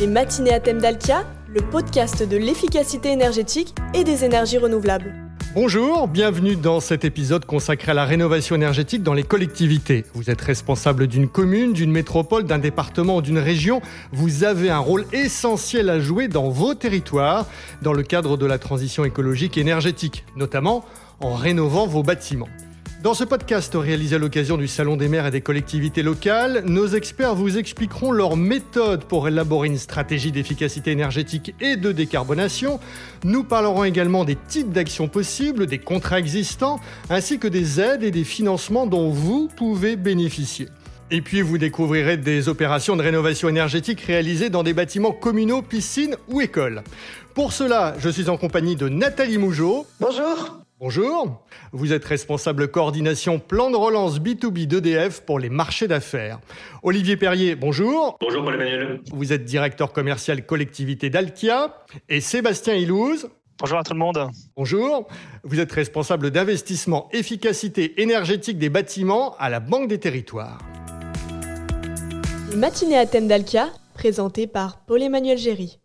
Les matinées à thème d'Alkia, le podcast de l'efficacité énergétique et des énergies renouvelables. Bonjour, bienvenue dans cet épisode consacré à la rénovation énergétique dans les collectivités. Vous êtes responsable d'une commune, d'une métropole, d'un département ou d'une région. Vous avez un rôle essentiel à jouer dans vos territoires dans le cadre de la transition écologique et énergétique, notamment en rénovant vos bâtiments. Dans ce podcast réalisé à l'occasion du Salon des maires et des collectivités locales, nos experts vous expliqueront leurs méthodes pour élaborer une stratégie d'efficacité énergétique et de décarbonation. Nous parlerons également des types d'actions possibles, des contrats existants, ainsi que des aides et des financements dont vous pouvez bénéficier. Et puis vous découvrirez des opérations de rénovation énergétique réalisées dans des bâtiments communaux, piscines ou écoles. Pour cela, je suis en compagnie de Nathalie Mougeot. Bonjour. Bonjour, vous êtes responsable coordination plan de relance B2B d'EDF pour les marchés d'affaires. Olivier Perrier, bonjour. Bonjour Paul-Emmanuel. Vous êtes directeur commercial collectivité d'Alkia. Et Sébastien Ilouz. Bonjour à tout le monde. Bonjour, vous êtes responsable d'investissement efficacité énergétique des bâtiments à la Banque des Territoires. Matinée à thème d'Alkia, présentée par Paul-Emmanuel Géry.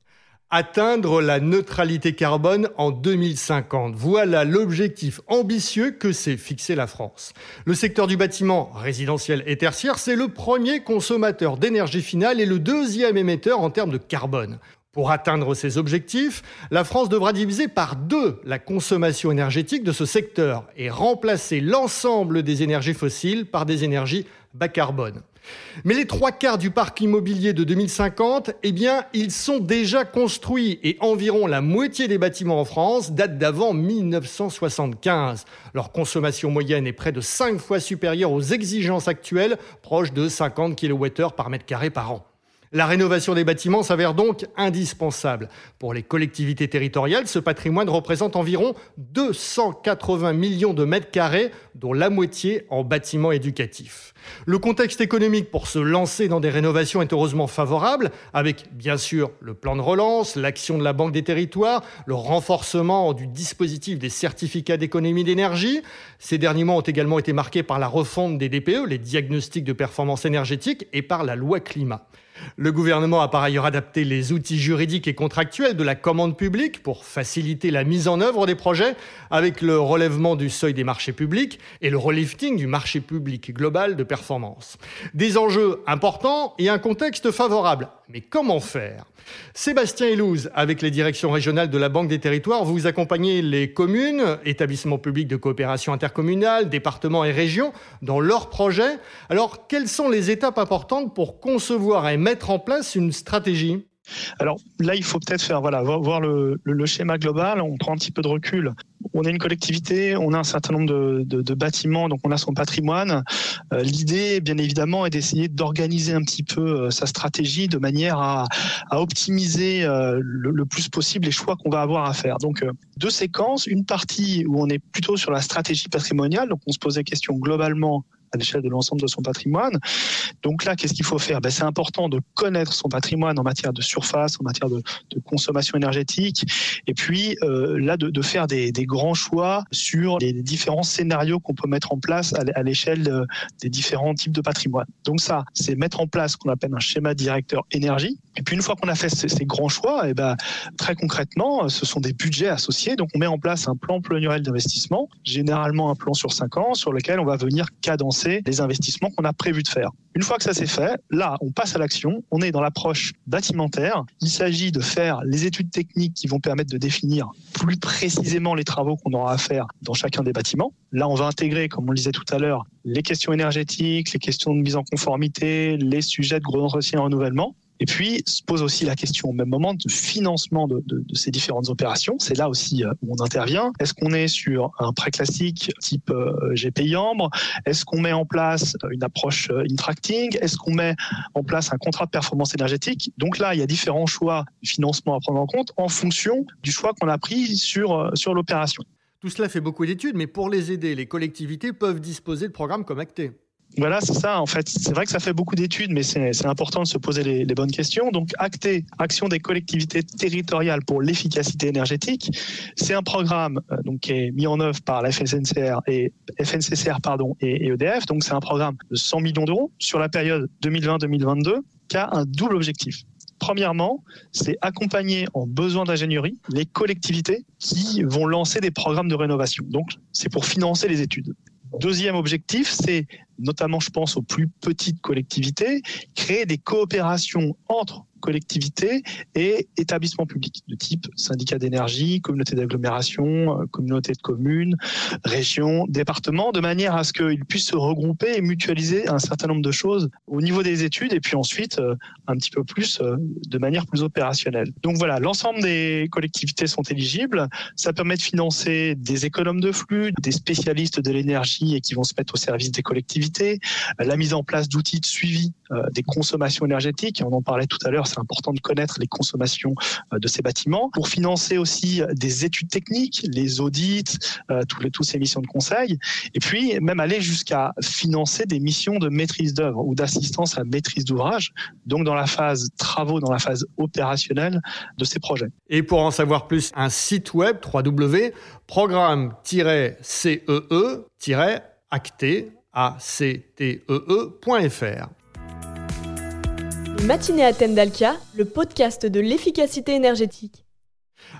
Atteindre la neutralité carbone en 2050. Voilà l'objectif ambitieux que s'est fixé la France. Le secteur du bâtiment résidentiel et tertiaire, c'est le premier consommateur d'énergie finale et le deuxième émetteur en termes de carbone. Pour atteindre ces objectifs, la France devra diviser par deux la consommation énergétique de ce secteur et remplacer l'ensemble des énergies fossiles par des énergies bas carbone. Mais les trois quarts du parc immobilier de 2050, eh bien, ils sont déjà construits et environ la moitié des bâtiments en France datent d'avant 1975. Leur consommation moyenne est près de 5 fois supérieure aux exigences actuelles, proche de 50 kWh par mètre carré par an. La rénovation des bâtiments s'avère donc indispensable. Pour les collectivités territoriales, ce patrimoine représente environ 280 millions de mètres carrés, dont la moitié en bâtiments éducatifs. Le contexte économique pour se lancer dans des rénovations est heureusement favorable, avec bien sûr le plan de relance, l'action de la Banque des territoires, le renforcement du dispositif des certificats d'économie d'énergie. Ces derniers mois ont également été marqués par la refonte des DPE, les diagnostics de performance énergétique, et par la loi climat. Le gouvernement a par ailleurs adapté les outils juridiques et contractuels de la commande publique pour faciliter la mise en œuvre des projets avec le relèvement du seuil des marchés publics et le relifting du marché public global de performance. Des enjeux importants et un contexte favorable. Mais comment faire? Sébastien Elouz, avec les directions régionales de la Banque des Territoires, vous accompagnez les communes, établissements publics de coopération intercommunale, départements et régions dans leurs projets. Alors, quelles sont les étapes importantes pour concevoir et mettre en place une stratégie alors là, il faut peut-être faire voilà voir le, schéma global. On prend un petit peu de recul. On est une collectivité, on a un certain nombre de, bâtiments, donc on a son patrimoine. Euh, l'idée, bien évidemment, est d'essayer d'organiser un petit peu euh, sa stratégie de manière à, optimiser euh, le, plus possible les choix qu'on va avoir à faire. Donc deux séquences, une partie où on est plutôt sur la stratégie patrimoniale, donc on se pose des questions globalement à l'échelle de l'ensemble de son patrimoine. Donc là, qu'est-ce qu'il faut faire? Ben, C'est important de connaître son patrimoine en matière de surface, en matière de, consommation énergétique, et puis euh, là, de, faire des, grands choix sur les différents scénarios qu'on peut mettre en place à, l'échelle des différents types de patrimoine. Donc ça, c'est mettre en place ce qu'on appelle un schéma directeur énergie. Et puis une fois qu'on a fait ces, grands choix, et eh ben, très concrètement, ce sont des budgets associés. Donc on met en place un plan pluriannuel d'investissement, généralement un plan sur cinq ans, sur lequel on va venir cadencer les investissements qu'on a prévu de faire. Une fois que ça c'est fait, là, on passe à l'action. On est dans l'approche bâtimentaire. Il s'agit de faire les études techniques qui vont permettre de définir plus précisément les travaux qu'on aura à faire dans chacun des bâtiments. Là, on va intégrer, comme on le disait tout à l'heure, les questions énergétiques, les questions de mise en conformité, les sujets de gros entretien et renouvellement. Et puis se pose aussi la question au même moment de financement de, ces différentes opérations. C'est là aussi euh, où on intervient. Est-ce qu'on est sur un prêt classique type euh, GPI Ambre? Est-ce qu'on met en place une approche euh, Intracting? Est-ce qu'on met en place un contrat de performance énergétique? Donc là, il y a différents choix de financement à prendre en compte en fonction du choix qu'on a pris sur, sur l'opération. Tout cela fait beaucoup d'études, mais pour les aider, les collectivités peuvent disposer de programmes comme Acté. Voilà, c'est ça. En fait, c'est vrai que ça fait beaucoup d'études, mais c'est important de se poser les, bonnes questions. Donc, ACTE, Action des collectivités territoriales pour l'efficacité énergétique, c'est un programme euh, qui est mis en œuvre par la FNCCR et FNCCR pardon et, EDF. Donc, c'est un programme de 100 millions d'euros sur la période 2020-2022 qui a un double objectif. Premièrement, c'est accompagner en besoin d'ingénierie les collectivités qui vont lancer des programmes de rénovation. Donc, c'est pour financer les études. Deuxième objectif, c'est notamment, je pense, aux plus petites collectivités, créer des coopérations entre collectivités et établissements publics de type syndicat d'énergie, communauté d'agglomération, euh, communauté de communes, région, département, de manière à ce qu'ils puissent se regrouper et mutualiser un certain nombre de choses au niveau des études et puis ensuite euh, un petit peu plus euh, de manière plus opérationnelle. Donc voilà, l'ensemble des collectivités sont éligibles. Ça permet de financer des économes de flux, des spécialistes de l'énergie et qui vont se mettre au service des collectivités, la mise en place d'outils de suivi des consommations énergétiques. On en parlait tout à l'heure, c'est important de connaître les consommations euh, de ces bâtiments. Pour financer aussi des études techniques, les audits, euh, tous, tous ces missions de conseil. Et puis, même aller jusqu'à financer des missions de maîtrise d'œuvre ou d'assistance à maîtrise d'ouvrage, donc dans la phase travaux, dans la phase opérationnelle de ces projets. Et pour en savoir plus, un site web www.programme-cee-acte.fr. Matinée à Tendalca, le podcast de l'efficacité énergétique.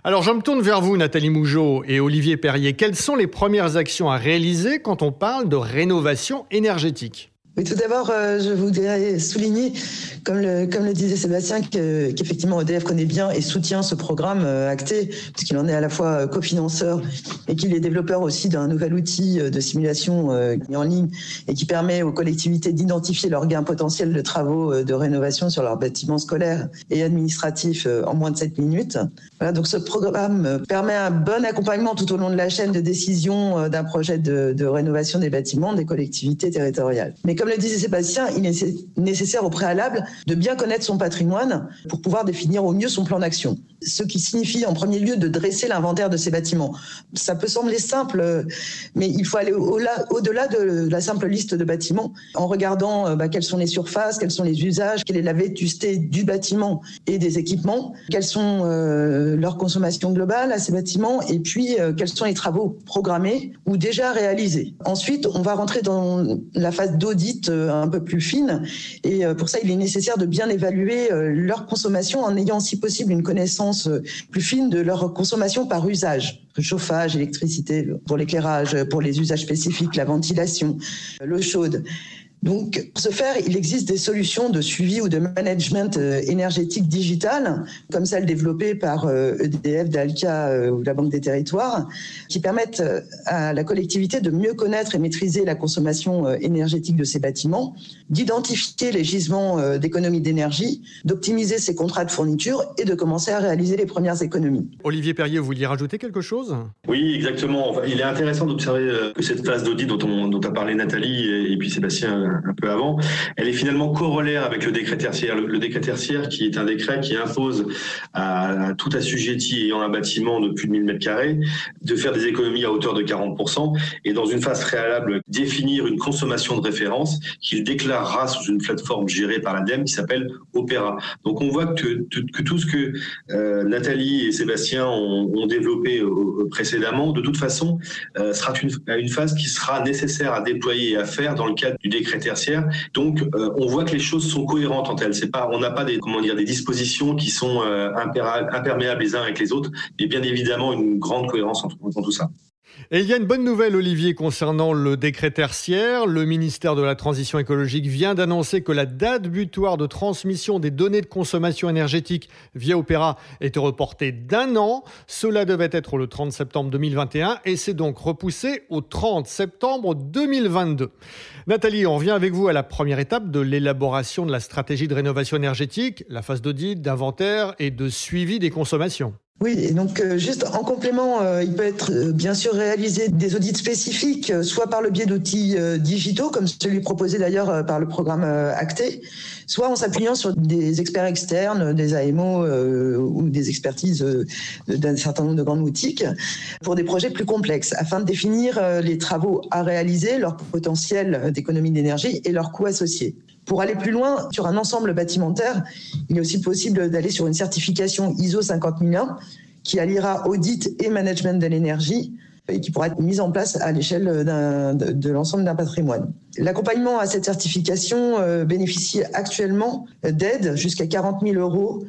Alors je me tourne vers vous Nathalie Mougeot et Olivier Perrier. Quelles sont les premières actions à réaliser quand on parle de rénovation énergétique? Oui, tout d'abord, euh, je voudrais souligner, comme le, disait Sébastien, qu'effectivement EDF connaît bien et soutient ce programme euh, acté, puisqu'il en est à la fois euh, cofinanceur et qu'il est développeur aussi d'un nouvel outil de simulation mis en ligne et qui permet aux collectivités d'identifier leurs gains potentiels de travaux de rénovation sur leurs bâtiments scolaires et administratifs en moins de 7 minutes. Voilà, donc ce programme permet un bon accompagnement tout au long de la chaîne de décision d'un projet de, rénovation des bâtiments des collectivités territoriales. Mais le disait Sébastien, il est nécessaire au préalable de bien connaître son patrimoine pour pouvoir définir au mieux son plan d'action. Ce qui signifie en premier lieu de dresser l'inventaire de ces bâtiments. Ça peut sembler simple, mais il faut aller au-delà de la simple liste de bâtiments en regardant euh, bah, quelles sont les surfaces, quels sont les usages, quelle est la vétusté du bâtiment et des équipements, quelles sont euh, leurs consommations globales à ces bâtiments et puis euh, quels sont les travaux programmés ou déjà réalisés. Ensuite, on va rentrer dans la phase d'audit euh, un peu plus fine. Et pour ça, il est nécessaire de bien évaluer leur consommation en ayant, si possible, une connaissance plus fine de leur consommation par usage. Chauffage, électricité pour l'éclairage, pour les usages spécifiques, la ventilation, l'eau chaude. Donc, pour ce faire, il existe des solutions de suivi ou de management euh, énergétique digital, comme celle développée par EDF, euh, e Dalca euh, ou la Banque des Territoires, qui permettent à la collectivité de mieux connaître et maîtriser la consommation énergétique de ses bâtiments, d'identifier les gisements d'économie d'énergie, d'optimiser ses contrats de fourniture et de commencer à réaliser les premières économies. Olivier Perrier, vous vouliez rajouter quelque chose? Oui, exactement. Il est intéressant d'observer que cette phase d'audit dont, dont a parlé Nathalie et puis Sébastien un peu avant, elle est finalement corollaire avec le décret tertiaire. Le, décret tertiaire qui est un décret qui impose à, tout assujetti ayant un bâtiment de plus de 1000 mètres carrés de faire des économies à hauteur de 40% et dans une phase préalable définir une consommation de référence qu'il déclarera sous une plateforme gérée par l'ADEME qui s'appelle Opéra. Donc on voit que, tout ce que euh, Nathalie et Sébastien ont, développé précédemment, de toute façon, euh, sera une phase qui sera nécessaire à déployer et à faire dans le cadre du décret tertiaire. Donc, euh, on voit que les choses sont cohérentes entre elles. C'est pas, on n'a pas des, comment dire, des dispositions qui sont euh, imperméables les uns avec les autres, mais bien évidemment une grande cohérence entre, entre tout ça. Et il y a une bonne nouvelle, Olivier, concernant le décret tertiaire. Le ministère de la Transition écologique vient d'annoncer que la date butoir de transmission des données de consommation énergétique via Opéra était reportée d'un an. Cela devait être le 30 septembre 2021 et c'est donc repoussé au 30 septembre 2022. Nathalie, on revient avec vous à la première étape de l'élaboration de la stratégie de rénovation énergétique, la phase d'audit, d'inventaire et de suivi des consommations. Oui, donc euh, juste en complément, euh, il peut être euh, bien sûr réalisé des audits spécifiques, soit par le biais d'outils digitaux, comme celui proposé d'ailleurs par le programme Acté, soit en s'appuyant sur des experts externes, des AMO ou des expertises d'un certain nombre de grandes boutiques, pour des projets plus complexes, afin de définir les travaux à réaliser, leur potentiel d'économie d'énergie et leurs coûts associés. Pour aller plus loin sur un ensemble bâtimentaire, il est aussi possible d'aller sur une certification ISO 50001 qui alliera audit et management de l'énergie et qui pourra être mise en place à l'échelle de, l'ensemble d'un patrimoine. L'accompagnement à cette certification bénéficie actuellement d'aides jusqu'à 40 000 euros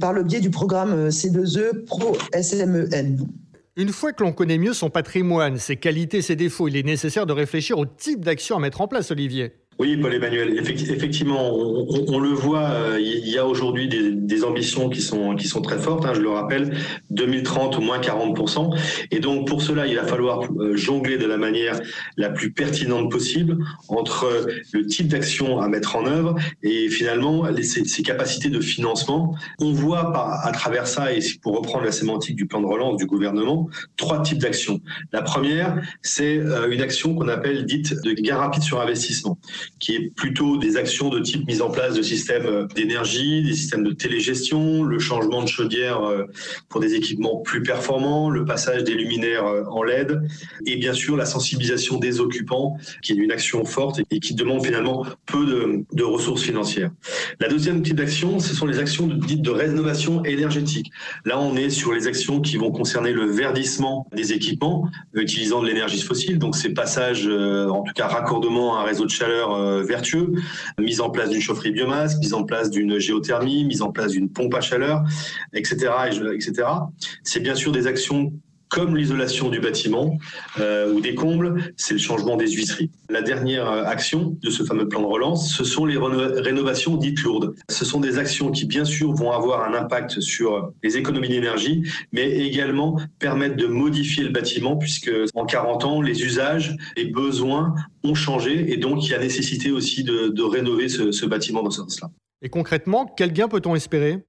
par le biais du programme C2E Pro SMEN. Une fois que l'on connaît mieux son patrimoine, ses qualités, ses défauts, il est nécessaire de réfléchir au type d'action à mettre en place, Olivier. Oui, Paul-Emmanuel, effectivement, on, le voit, euh, il y a aujourd'hui des, ambitions qui sont, qui sont très fortes, hein, je le rappelle, 2030 au moins 40%. Et donc pour cela, il va falloir euh, jongler de la manière la plus pertinente possible entre le type d'action à mettre en œuvre et finalement ses, capacités de financement. On voit à travers ça, et pour reprendre la sémantique du plan de relance du gouvernement, trois types d'actions. La première, c'est euh, une action qu'on appelle dite de gain rapide sur investissement qui est plutôt des actions de type mise en place de systèmes euh, d'énergie, des systèmes de télégestion, le changement de chaudière euh, pour des équipements plus performants, le passage des luminaires euh, en LED et bien sûr la sensibilisation des occupants qui est une action forte et qui demande finalement peu de, ressources financières. La deuxième type d'action, ce sont les actions dites de rénovation énergétique. Là, on est sur les actions qui vont concerner le verdissement des équipements utilisant de l'énergie fossile, donc ces passages, en tout cas raccordement à un réseau de chaleur vertueux, mise en place d'une chaufferie biomasse, mise en place d'une géothermie, mise en place d'une pompe à chaleur, etc. etc. C'est bien sûr des actions comme l'isolation du bâtiment euh, ou des combles, c'est le changement des huisseries. La dernière euh, action de ce fameux plan de relance, ce sont les rénovations dites lourdes. Ce sont des actions qui, bien sûr, vont avoir un impact sur les économies d'énergie, mais également permettre de modifier le bâtiment, puisque en 40 ans, les usages, les besoins ont changé, et donc il y a nécessité aussi de, rénover ce, ce bâtiment dans ce sens-là. Et concrètement, quel gain peut-on espérer?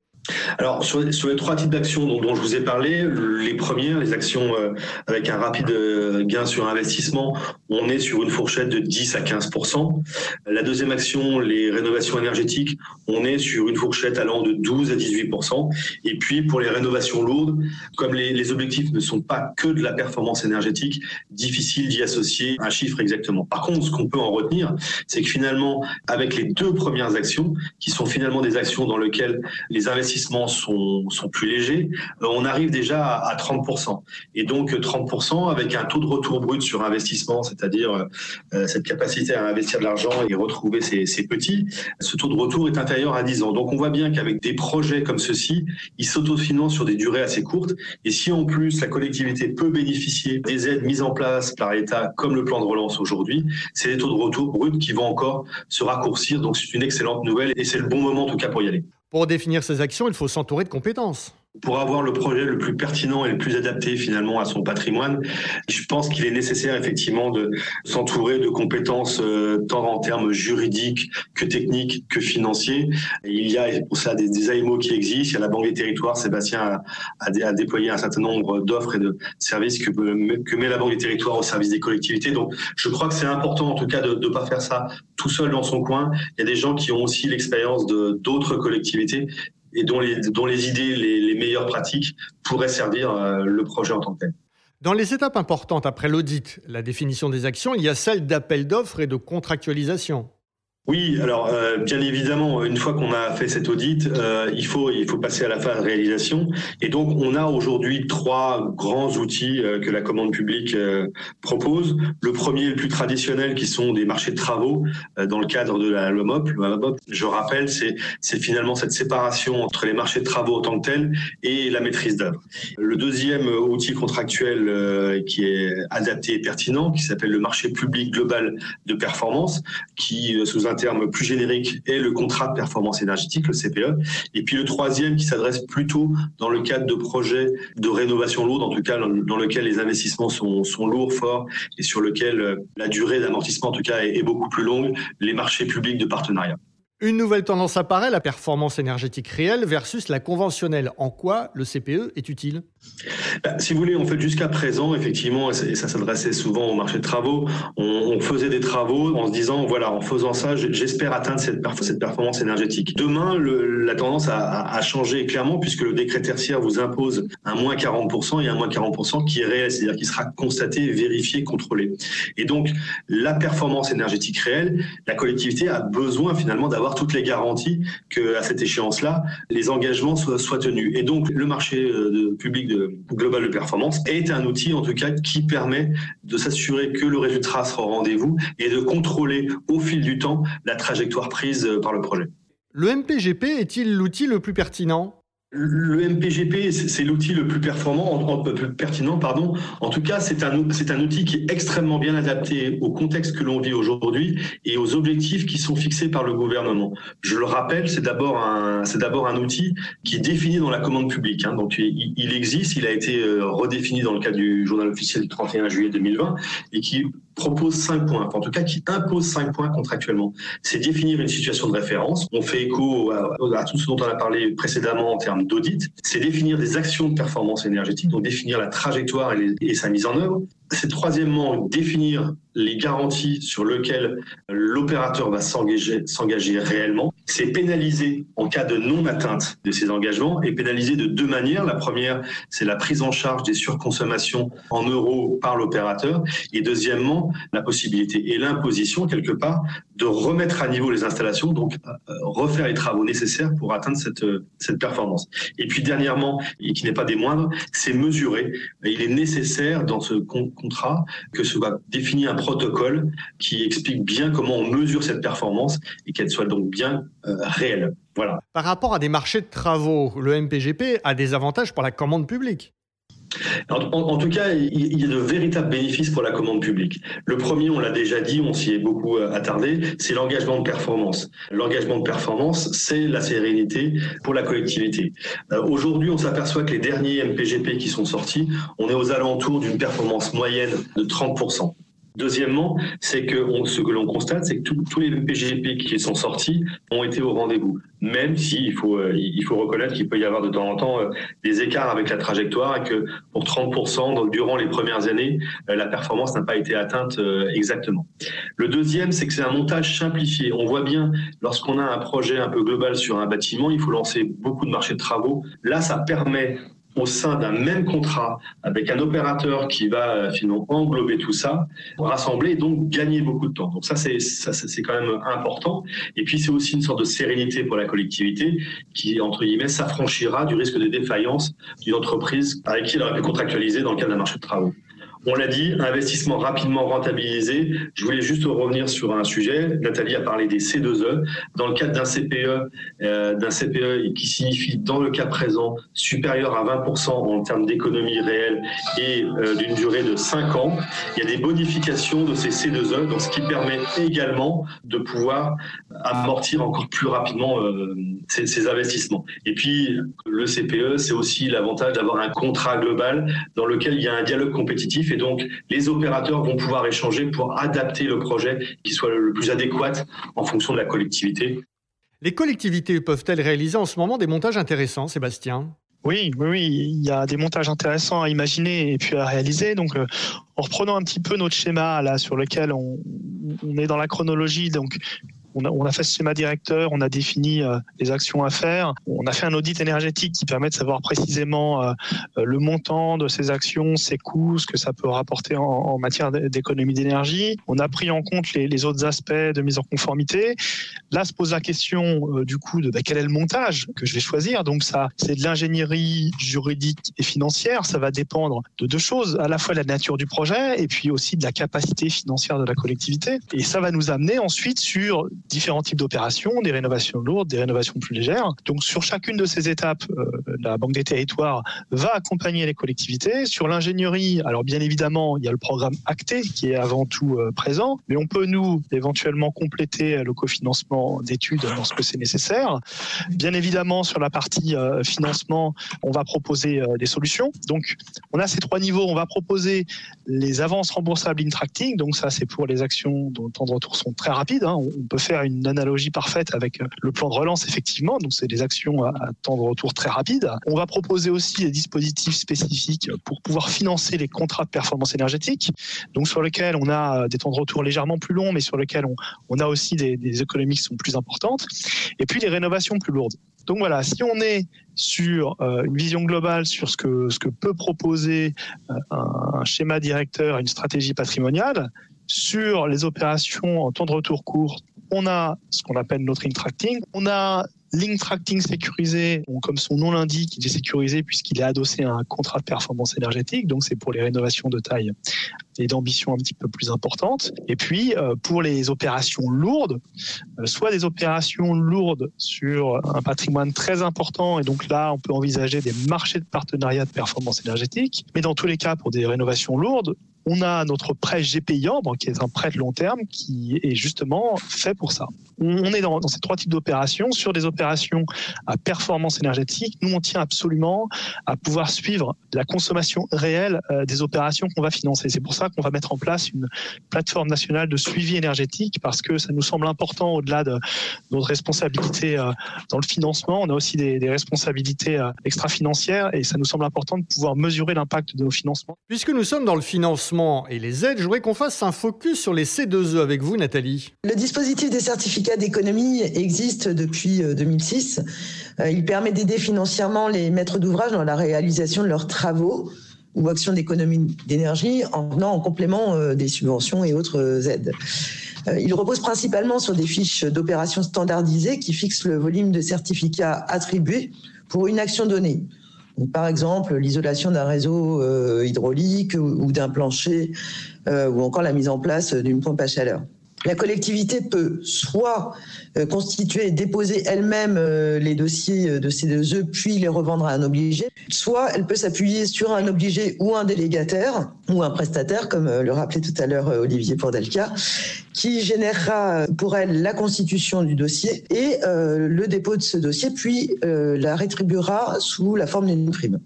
Alors, sur, les trois types d'actions dont, je vous ai parlé, les premières, les actions euh, avec un rapide euh, gain sur investissement, on est sur une fourchette de 10 à 15% La deuxième action, les rénovations énergétiques, on est sur une fourchette allant de 12 à 18% Et puis, pour les rénovations lourdes, comme les, les objectifs ne sont pas que de la performance énergétique, difficile d'y associer un chiffre exactement. Par contre, ce qu'on peut en retenir, c'est que finalement, avec les deux premières actions, qui sont finalement des actions dans lesquelles les investissements sont, sont plus légers, euh, on arrive déjà à, 30%. Et donc 30% avec un taux de retour brut sur investissement, c'est-à-dire euh, euh, cette capacité à investir de l'argent et retrouver ses, petits, ce taux de retour est inférieur à 10 ans. Donc on voit bien qu'avec des projets comme ceux-ci, ils s'autofinancent sur des durées assez courtes. Et si en plus la collectivité peut bénéficier des aides mises en place par l'État, comme le plan de relance aujourd'hui, c'est des taux de retour bruts qui vont encore se raccourcir. Donc c'est une excellente nouvelle et c'est le bon moment en tout cas pour y aller. Pour définir ces actions, il faut s'entourer de compétences pour avoir le projet le plus pertinent et le plus adapté finalement à son patrimoine, je pense qu'il est nécessaire effectivement de s'entourer de compétences euh, tant en termes juridiques que techniques que financiers. il y a pour ça des, des, AMO qui existent. Il y a la Banque des Territoires. Sébastien a, a, déployé un certain nombre d'offres et de services que, que met la Banque des Territoires au service des collectivités. Donc, je crois que c'est important en tout cas de ne pas faire ça tout seul dans son coin. Il y a des gens qui ont aussi l'expérience de d'autres collectivités et dont les, idées, les, meilleures pratiques pourraient servir euh, le projet en tant que tel. Dans les étapes importantes après l'audit, la définition des actions, il y a celle d'appel d'offres et de contractualisation. Oui, alors euh, bien évidemment, une fois qu'on a fait cet audit, euh, il faut il faut passer à la phase réalisation. Et donc, on a aujourd'hui trois grands outils euh, que la commande publique propose. Le premier, le plus traditionnel, qui sont des marchés de travaux dans le cadre de la loi MOP. je rappelle, c'est c'est finalement cette séparation entre les marchés de travaux en tant que tels et la maîtrise d'œuvre. Le deuxième outil contractuel qui est adapté et pertinent, qui s'appelle le marché public global de performance, qui sous un terme plus générique est le contrat de performance énergétique, le CPE. Et puis le troisième qui s'adresse plutôt dans le cadre de projets de rénovation lourde, en tout cas dans lequel les investissements sont, sont lourds, forts et sur lequel euh, la durée d'amortissement en tout cas est beaucoup plus longue, les marchés publics de partenariat. Une nouvelle tendance apparaît, la performance énergétique réelle versus la conventionnelle. En quoi le CPE est utile? Bah, Si vous voulez, en fait, jusqu'à présent, effectivement, et ça s'adressait souvent au marché de travaux, on, faisait des travaux en se disant, voilà, en faisant ça, j'espère atteindre cette, performance énergétique. Demain, la tendance a, changé clairement puisque le décret tertiaire vous impose un moins 40% et un moins 40% qui est réel, c'est-à-dire qui sera constaté, vérifié, contrôlé. Et donc, la performance énergétique réelle, la collectivité a besoin finalement d'avoir toutes les garanties que à cette échéance-là, les engagements soient, soient, tenus. Et donc, le marché euh, public global de performance est un outil en tout cas qui permet de s'assurer que le résultat sera au rendez-vous et de contrôler au fil du temps la trajectoire prise par le projet. Le MPGP est-il l'outil le plus pertinent? Le MPGP, c'est l'outil le plus performant, le plus pertinent, pardon. En tout cas, c'est un, c'est un outil qui est extrêmement bien adapté au contexte que l'on vit aujourd'hui et aux objectifs qui sont fixés par le gouvernement. Je le rappelle, c'est d'abord un, c'est d'abord un outil qui est défini dans la commande publique. Hein. Donc, il, il, existe, il a été euh, redéfini dans le cadre du journal officiel du 31 juillet 2020 et qui propose cinq points, en tout cas qui impose cinq points contractuellement. C'est définir une situation de référence. On fait écho à, tout ce dont on a parlé précédemment en termes d'audit. C'est définir des actions de performance énergétique, donc définir la trajectoire et sa mise en œuvre. C'est troisièmement définir les garanties sur lesquelles l'opérateur va s'engager réellement. C'est pénaliser en cas de non-atteinte de ces engagements et pénaliser de deux manières. La première, c'est la prise en charge des surconsommations en euros par l'opérateur. Et deuxièmement, la possibilité et l'imposition, quelque part, de remettre à niveau les installations, donc euh, refaire les travaux nécessaires pour atteindre cette, cette performance. Et puis dernièrement, et qui n'est pas des moindres, c'est mesurer. Il est nécessaire dans ce contrat que soit défini un protocole qui explique bien comment on mesure cette performance et qu'elle soit donc bien euh, réelle. Voilà. Par rapport à des marchés de travaux, le MPGP a des avantages pour la commande publique. En, tout cas, il y a de véritables bénéfices pour la commande publique. Le premier, on l'a déjà dit, on s'y est beaucoup euh, attardé, c'est l'engagement de performance. L'engagement de performance, c'est la sérénité pour la collectivité. Euh, aujourd'hui, on s'aperçoit que les derniers MPGP qui sont sortis, on est aux alentours d'une performance moyenne de 30%. Deuxièmement, c'est que ce que l'on constate, c'est que tous les PGP qui sont sortis ont été au rendez-vous. Même s'il il faut, euh, il faut reconnaître qu'il peut y avoir de temps en temps euh, des écarts avec la trajectoire et que pour 30%, donc durant les premières années, euh, la performance n'a pas été atteinte exactement. Le deuxième, c'est que c'est un montage simplifié. On voit bien, lorsqu'on a un projet un peu global sur un bâtiment, il faut lancer beaucoup de marchés de travaux. Là, ça permet au sein d'un même contrat avec un opérateur qui va euh, finalement englober tout ça, rassembler et donc gagner beaucoup de temps. Donc ça c'est ça c'est quand même important. Et puis c'est aussi une sorte de sérénité pour la collectivité qui entre guillemets s'affranchira du risque de défaillance d'une entreprise avec qui elle aurait pu contractualiser dans le cadre d'un marché de travaux. On l'a dit, investissement rapidement rentabilisé. Je voulais juste revenir sur un sujet. Nathalie a parlé des C2E. Dans le cadre d'un CPE, euh, d'un CPE qui signifie dans le cas présent supérieur à 20% en termes d'économie réelle et euh, d'une durée de 5 ans, il y a des bonifications de ces C2E, donc ce qui permet également de pouvoir amortir encore plus rapidement euh, ces investissements. Et puis le CPE, c'est aussi l'avantage d'avoir un contrat global dans lequel il y a un dialogue compétitif et donc les opérateurs vont pouvoir échanger pour adapter le projet qui soit le plus adéquat en fonction de la collectivité. Les collectivités peuvent-elles réaliser en ce moment des montages intéressants, Sébastien? Oui, oui, oui, il y a des montages intéressants à imaginer et puis à réaliser. Donc, euh, en reprenant un petit peu notre schéma là sur lequel on, on est dans la chronologie, donc on a, fait ce schéma directeur, on a défini euh, les actions à faire, on a fait un audit énergétique qui permet de savoir précisément euh, euh, le montant de ces actions, ses coûts, ce que ça peut rapporter en, matière d'économie d'énergie. On a pris en compte les, autres aspects de mise en conformité. Là se pose la question du coup de bah, quel est le montage que je vais choisir? Donc ça, c'est de l'ingénierie juridique et financière. Ça va dépendre de deux choses, à la fois la nature du projet et puis aussi de la capacité financière de la collectivité. Et ça va nous amener ensuite sur différents types d'opérations, des rénovations lourdes, des rénovations plus légères. Donc sur chacune de ces étapes, euh, la Banque des territoires va accompagner les collectivités. Sur l'ingénierie, alors bien évidemment, il y a le programme acté qui est avant tout euh, présent, mais on peut nous éventuellement compléter le cofinancement d'études lorsque c'est nécessaire. Bien évidemment, sur la partie euh, financement, on va proposer des solutions. Donc on a ces trois niveaux. On va proposer les avances remboursables in-tracting. Donc ça, c'est pour les actions dont le temps de retour sont très rapides. Hein. On peut faire une analogie parfaite avec euh, le plan de relance, effectivement. Donc, c'est des actions à, temps de retour très rapide. On va proposer aussi des dispositifs spécifiques pour pouvoir financer les contrats de performance énergétique, donc sur lesquels on a des temps de retour légèrement plus longs, mais sur lesquels on, on a aussi des, économies qui sont plus importantes. Et puis, les rénovations plus lourdes. Donc voilà, si on est sur euh, une vision globale sur ce que, ce que peut proposer euh, un schéma directeur, une stratégie patrimoniale, sur les opérations en temps de retour court, on a ce qu'on appelle notre tracking, on a L'intracting sécurisé, comme son nom l'indique, il est sécurisé puisqu'il est adossé à un contrat de performance énergétique, donc c'est pour les rénovations de taille et d'ambition un petit peu plus importantes. Et puis euh, pour les opérations lourdes, euh, soit des opérations lourdes sur un patrimoine très important, et donc là on peut envisager des marchés de partenariat de performance énergétique, mais dans tous les cas pour des rénovations lourdes, on a notre prêt GPI qui est un prêt de long terme, qui est justement fait pour ça. On est dans, ces trois types d'opérations. Sur des opérations à performance énergétique, nous, on tient absolument à pouvoir suivre la consommation réelle euh, des opérations qu'on va financer. C'est pour ça qu'on va mettre en place une plateforme nationale de suivi énergétique, parce que ça nous semble important, au-delà de notre responsabilité euh, dans le financement, on a aussi des, responsabilités euh, extra-financières, et ça nous semble important de pouvoir mesurer l'impact de nos financements. Puisque nous sommes dans le financement, et les aides, je voudrais qu'on fasse un focus sur les C2E avec vous, Nathalie. Le dispositif des certificats d'économie existe depuis 2006. Euh, euh, il permet d'aider financièrement les maîtres d'ouvrage dans la réalisation de leurs travaux ou actions d'économie d'énergie en venant en complément euh, des subventions et autres aides. Il repose principalement sur des fiches d'opérations standardisées qui fixent le volume de certificats attribués pour une action donnée par exemple, l'isolation d'un réseau euh, hydraulique ou, d'un plancher, euh, ou encore la mise en place d'une pompe à chaleur. La collectivité peut soit euh, constituer et déposer elle-même euh, les dossiers de ces deux œufs, puis les revendre à un obligé, soit elle peut s'appuyer sur un obligé ou un délégataire ou un prestataire, comme euh, le rappelait tout à l'heure Olivier Pordelka, qui générera pour elle la constitution du dossier et le dépôt de ce dossier, puis la rétribuera sous la forme d'une prime.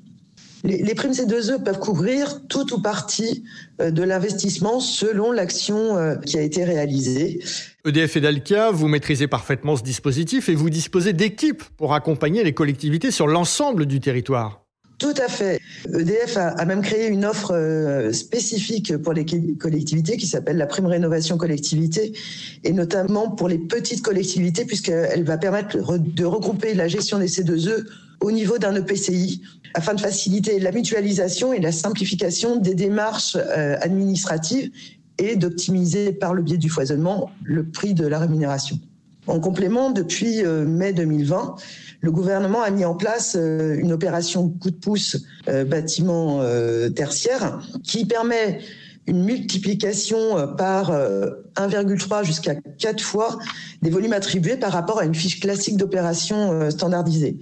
Les, primes C2E peuvent couvrir tout ou partie euh, de l'investissement selon l'action euh, qui a été réalisée. EDF et Dalkia, vous maîtrisez parfaitement ce dispositif et vous disposez d'équipes pour accompagner les collectivités sur l'ensemble du territoire. Tout à fait. EDF a, même créé une offre euh, spécifique pour les collectivités qui s'appelle la prime rénovation collectivité et notamment pour les petites collectivités puisqu'elle va permettre de regrouper la gestion des C2E au niveau d'un EPCI afin de faciliter la mutualisation et la simplification des démarches euh, administratives et d'optimiser par le biais du foisonnement le prix de la rémunération. En complément, depuis euh, mai 2020, le gouvernement a mis en place euh, une opération coup de pouce bâtiment tertiaire qui permet une multiplication par 1,3 jusqu'à 4 fois des volumes attribués par rapport à une fiche classique d'opération standardisée.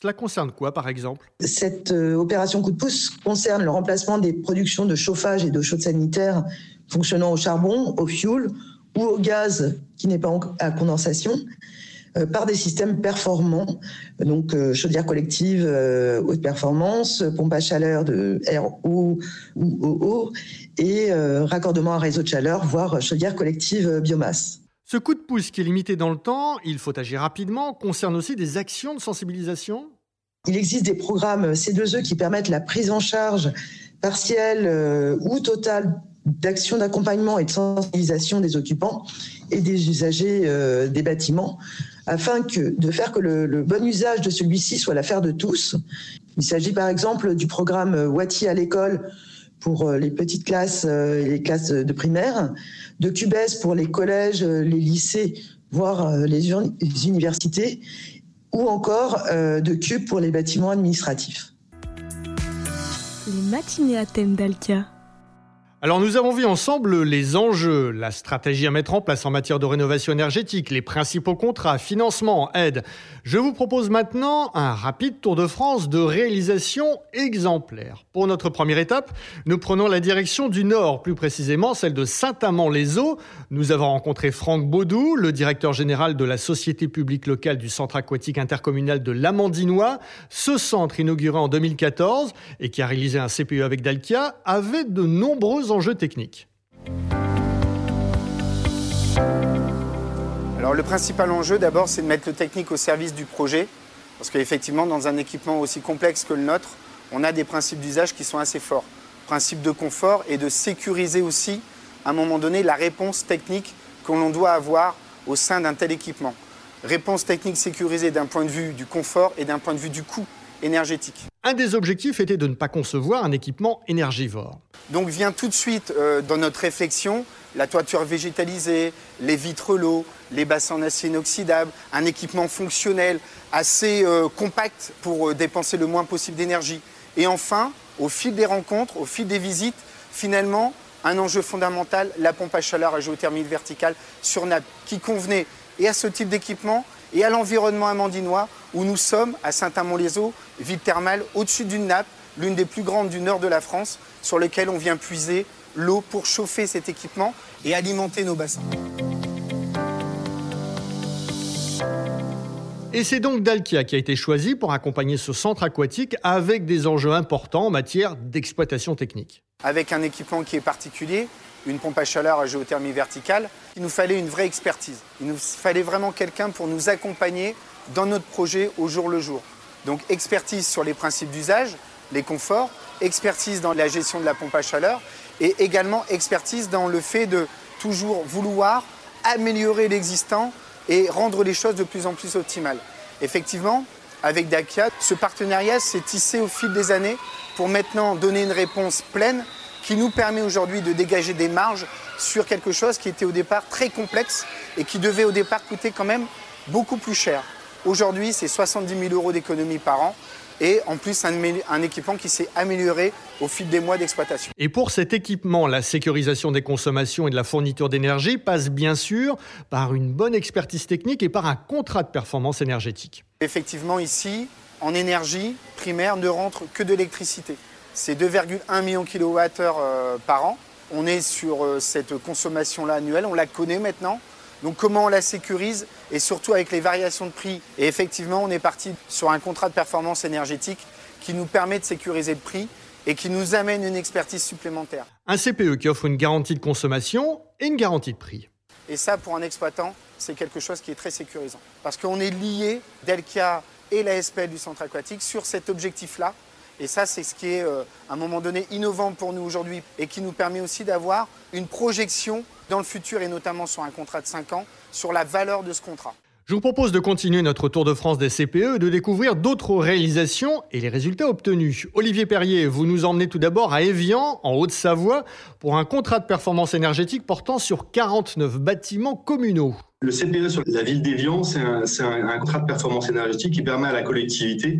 Cela concerne quoi, par exemple? Cette euh, opération coup de pouce concerne le remplacement des productions de chauffage et d'eau chaude sanitaire fonctionnant au charbon, au fioul ou au gaz qui n'est pas à condensation euh, par des systèmes performants, donc euh, chaudière collective haute performance, pompe à chaleur de RO ou OO et raccordement à réseau de chaleur, voire chaudière collective biomasse. Ce coup de pouce qui est limité dans le temps, il faut agir rapidement, concerne aussi des actions de sensibilisation Il existe des programmes C2E qui permettent la prise en charge partielle euh, ou totale d'actions d'accompagnement et de sensibilisation des occupants et des usagers euh, des bâtiments afin de faire que le, bon usage de celui-ci soit l'affaire de tous. Il s'agit par exemple du programme Wati à l'école pour euh, les petites classes et les classes de primaire, de Cubes pour les collèges, euh, les lycées, voire euh, les universités, ou encore euh, de Cube pour les bâtiments administratifs. Les matinées à thème. Alors nous avons vu ensemble les enjeux, la stratégie à mettre en place en matière de rénovation énergétique, les principaux contrats, financement, aide. Je vous propose maintenant un rapide tour de France de réalisation exemplaire. Pour notre première étape, nous prenons la direction du Nord, plus précisément celle de Saint-Amand-les-Eaux. Nous avons rencontré Franck Baudou, le directeur général de la Société publique locale du Centre aquatique intercommunal de l'Amandinois. Ce centre, inauguré en 2014 et qui a réalisé un CPE avec Dalkia, avait de enjeux techniques. Alors le principal enjeu d'abord c'est de mettre le technique au service du projet parce qu'effectivement dans un équipement aussi complexe que le nôtre, on a des principes d'usage qui sont assez forts. Principe de confort et de sécuriser aussi à un moment donné la réponse technique que l'on doit avoir au sein d'un tel équipement. Réponse technique sécurisée d'un point de vue du confort et d'un point de vue du coût énergétique. Un des objectifs était de ne pas concevoir un équipement énergivore. Donc vient tout de suite euh, dans notre réflexion la toiture végétalisée, les vitres lots, les bassins en acier inoxydable, un équipement fonctionnel assez euh, compact pour euh, dépenser le moins possible d'énergie. Et enfin, au fil des rencontres, au fil des visites, finalement, un enjeu fondamental, la pompe à chaleur à géothermie verticale sur nappe, qui convenait et à ce type d'équipement et à l'environnement amandinois où nous sommes à Saint-Amand-les-Eaux, ville thermale au-dessus d'une nappe, l'une des plus grandes du nord de la France, sur laquelle on vient puiser l'eau pour chauffer cet équipement et alimenter nos bassins. Et c'est donc Dalkia qui a été choisi pour accompagner ce centre aquatique avec des enjeux importants en matière d'exploitation technique. Avec un équipement qui est particulier, une pompe à chaleur à géothermie verticale, il nous fallait une vraie expertise. Il nous fallait vraiment quelqu'un pour nous accompagner dans notre projet au jour le jour. Donc expertise sur les principes d'usage, les conforts, expertise dans la gestion de la pompe à chaleur et également expertise dans le fait de toujours vouloir améliorer l'existant et rendre les choses de plus en plus optimales. Effectivement, avec Dacia, ce partenariat s'est tissé au fil des années pour maintenant donner une réponse pleine qui nous permet aujourd'hui de dégager des marges sur quelque chose qui était au départ très complexe et qui devait au départ coûter quand même beaucoup plus cher. Aujourd'hui, c'est 70 000 euros d'économie par an et en plus un, un équipement qui s'est amélioré au fil des mois d'exploitation. Et pour cet équipement, la sécurisation des consommations et de la fourniture d'énergie passe bien sûr par une bonne expertise technique et par un contrat de performance énergétique. Effectivement, ici, en énergie primaire ne rentre que de l'électricité. C'est 2,1 millions de kWh par an. On est sur euh, cette consommation-là annuelle, on la connaît maintenant. Donc comment on la sécurise? Et surtout avec les variations de prix. Et effectivement, on est parti sur un contrat de performance énergétique qui nous permet de sécuriser le prix et qui nous amène une expertise supplémentaire. Un CPE qui offre une garantie de consommation et une garantie de prix. Et ça, pour un exploitant, c'est quelque chose qui est très sécurisant. Parce qu'on est lié, Delca et la SPL du centre aquatique, sur cet objectif-là. Et ça, c'est ce qui est, euh, à un moment donné, innovant pour nous aujourd'hui et qui nous permet aussi d'avoir une projection dans le futur et notamment sur un contrat de 5 ans, sur la valeur de ce contrat. Je vous propose de continuer notre tour de France des CPE et de découvrir d'autres réalisations et les résultats obtenus. Olivier Perrier, vous nous emmenez tout d'abord à Évian, en Haute-Savoie, pour un contrat de performance énergétique portant sur 49 bâtiments communaux. Le CPE sur la ville d'Évian, c'est un, contrat de performance énergétique qui permet à la collectivité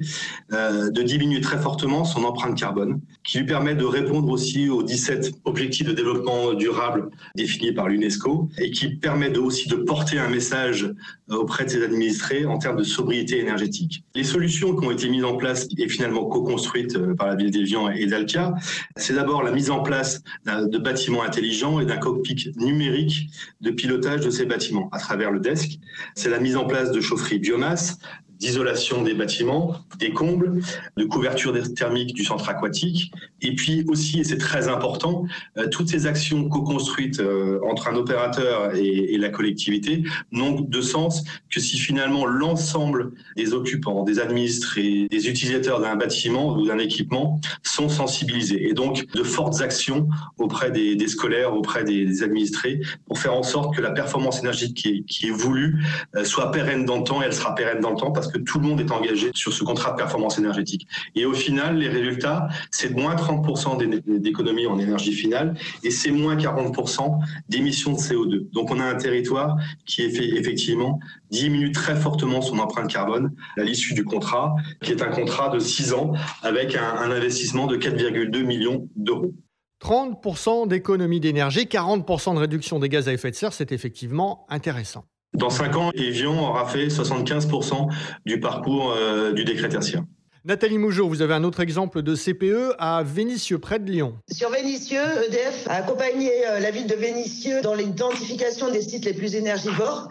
euh, de diminuer très fortement son empreinte carbone, qui lui permet de répondre aussi aux 17 objectifs de développement durable définis par l'UNESCO et qui permet de, aussi de porter un message auprès de ses administrés en termes de sobriété énergétique. Les solutions qui ont été mises en place et finalement co-construites euh, par la ville d'Évian et d'Alca, c'est d'abord la mise en place de bâtiments intelligents et d'un cockpit numérique de pilotage de ces bâtiments travers le desk, c'est la mise en place de chaufferies biomasse, d'isolation des bâtiments, des combles, de couverture thermique du centre aquatique, et puis aussi, et c'est très important, euh, toutes ces actions co-construites euh, entre un opérateur et, et, la collectivité n'ont de sens que si finalement l'ensemble des occupants, des administrés, des utilisateurs d'un bâtiment ou d'un équipement sont sensibilisés. Et donc, de fortes actions auprès des, des scolaires, auprès des, des, administrés, pour faire en sorte que la performance énergétique qui est, qui est voulue euh, soit pérenne dans le temps, et elle sera pérenne dans le temps parce que tout le monde est engagé sur ce contrat de performance énergétique. Et au final, les résultats, c'est moins 30% d'économie en énergie finale et c'est moins 40% d'émissions de CO2. Donc on a un territoire qui effectivement diminue très fortement son empreinte carbone à l'issue du contrat, qui est un contrat de 6 ans avec un, un investissement de 4,2 millions d'euros. 30% d'économie d'énergie, 40% de réduction des gaz à effet de serre, c'est effectivement intéressant. Dans 5 ans, Evian aura fait 75% du parcours euh, du décret tertiaire. Nathalie Mougeot, vous avez un autre exemple de CPE à Vénissieux, près de Lyon. Sur Vénissieux, EDF a accompagné euh, la ville de Vénissieux dans l'identification des sites les plus énergivores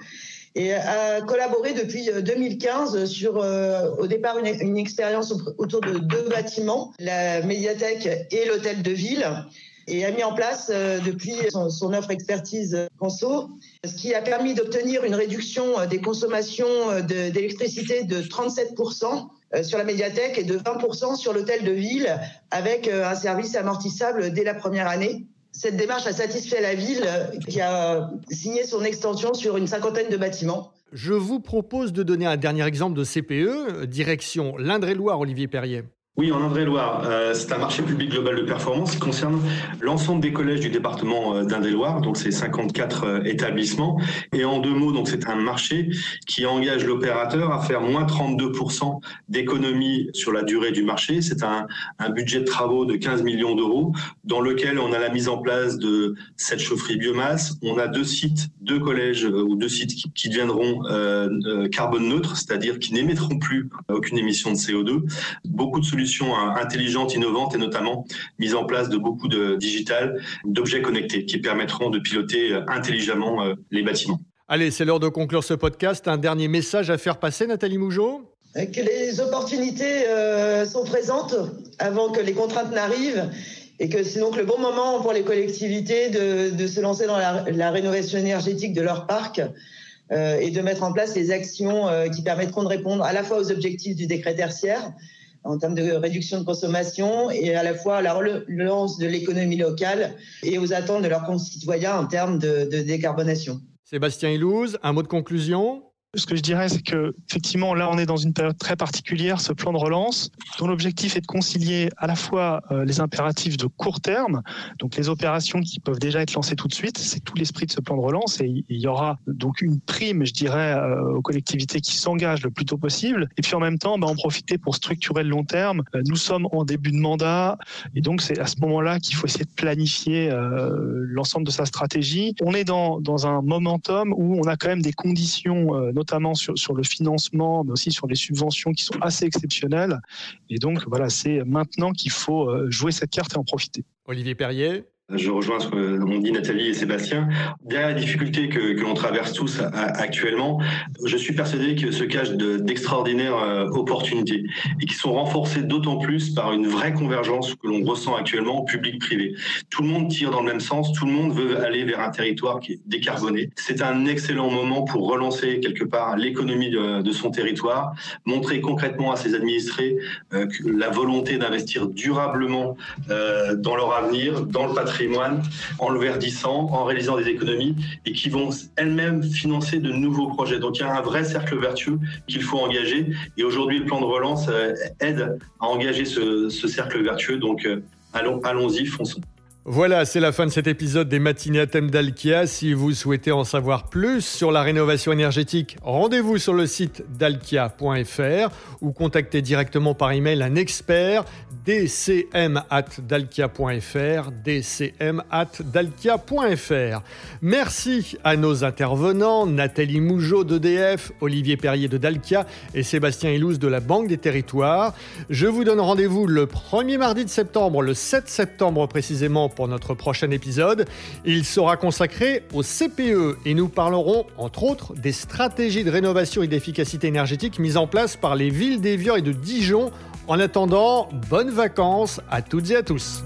et a collaboré depuis 2015 euh, sur, euh, au départ, une, expérience autour de deux bâtiments, la médiathèque et l'hôtel de ville et a mis en place depuis son, offre expertise Conso, ce qui a permis d'obtenir une réduction des consommations d'électricité de 37% sur la médiathèque et de 20% sur l'hôtel de ville avec un service amortissable dès la première année. Cette démarche a satisfait la ville qui a signé son extension sur une cinquantaine de bâtiments. Je vous propose de donner un dernier exemple de CPE, direction l'Indre-et-Loire, Olivier Perrier. Oui, en Indre-et-Loire, euh, c'est un marché public global de performance qui concerne l'ensemble des collèges du département euh, d'Indre-et-Loire, donc c'est 54 euh, établissements. Et en deux mots, donc c'est un marché qui engage l'opérateur à faire moins 32% d'économies sur la durée du marché. C'est un, budget de travaux de 15 millions d'euros dans lequel on a la mise en place de cette chaufferie biomasse. On a deux sites, deux collèges ou deux sites qui, qui deviendront carbone neutres, c'est-à-dire qui n'émettront plus aucune émission de CO2. Beaucoup de solutions intelligentes, innovantes et notamment mise en place de beaucoup de digital, d'objets connectés qui permettront de piloter euh, intelligemment euh, les bâtiments. Allez, c'est l'heure de conclure ce podcast. Un dernier message à faire passer, Nathalie Mougeot? Que les opportunités euh, sont présentes avant que les contraintes n'arrivent et que c'est donc le bon moment pour les collectivités de, se lancer dans la, la, rénovation énergétique de leur parc et de mettre en place les actions qui permettront de répondre à la fois aux objectifs du décret tertiaire, en termes de réduction de consommation et à la fois à la relance de l'économie locale et aux attentes de leurs concitoyens en termes de, de décarbonation. Sébastien Ilouz, un mot de conclusion? Ce que je dirais, c'est que effectivement, là, on est dans une période très particulière, ce plan de relance, dont l'objectif est de concilier à la fois euh, les impératifs de court terme, donc les opérations qui peuvent déjà être lancées tout de suite, c'est tout l'esprit de ce plan de relance, et il y aura donc une prime, je dirais, euh, aux collectivités qui s'engagent le plus tôt possible, et puis en même temps, bah, en profiter pour structurer le long terme. Euh, nous sommes en début de mandat, et donc c'est à ce moment-là qu'il faut essayer de planifier l'ensemble de sa stratégie. On est dans, dans un momentum où on a quand même des conditions, notamment sur, sur le financement, mais aussi sur les subventions qui sont assez exceptionnelles. Et donc, voilà, c'est maintenant qu'il faut euh, jouer cette carte et en profiter. Olivier Perrier je rejoins ce qu'ont dit Nathalie et Sébastien. Derrière la difficulté que, que l'on traverse tous actuellement, je suis persuadé que se cachent d'extraordinaires euh, opportunités et qui sont renforcées d'autant plus par une vraie convergence que l'on ressent actuellement public-privé. Tout le monde tire dans le même sens, tout le monde veut aller vers un territoire qui est décarboné. C'est un excellent moment pour relancer quelque part l'économie de, son territoire, montrer concrètement à ses administrés euh, la volonté d'investir durablement euh, dans leur avenir, dans le patrimoine en le verdissant, en réalisant des économies et qui vont elles-mêmes financer de nouveaux projets. Donc il y a un vrai cercle vertueux qu'il faut engager et aujourd'hui le plan de relance euh, aide à engager ce, cercle vertueux. Donc euh, allons, allons-y, fonçons. Voilà, c'est la fin de cet épisode des matinées à thème d'Alkia. Si vous souhaitez en savoir plus sur la rénovation énergétique, rendez-vous sur le site dalkia.fr ou contactez directement par email un expert dcm@dalkia.fr, dcm@dalkia.fr. Merci à nos intervenants Nathalie Mougeot d'EDF, Olivier Perrier de Dalkia et Sébastien Ilouz de la Banque des Territoires. Je vous donne rendez-vous le premier mardi de septembre, le 7 septembre précisément pour notre prochain épisode. Il sera consacré au CPE et nous parlerons entre autres des stratégies de rénovation et d'efficacité énergétique mises en place par les villes d'Evian et de Dijon. En attendant, bonnes vacances à toutes et à tous.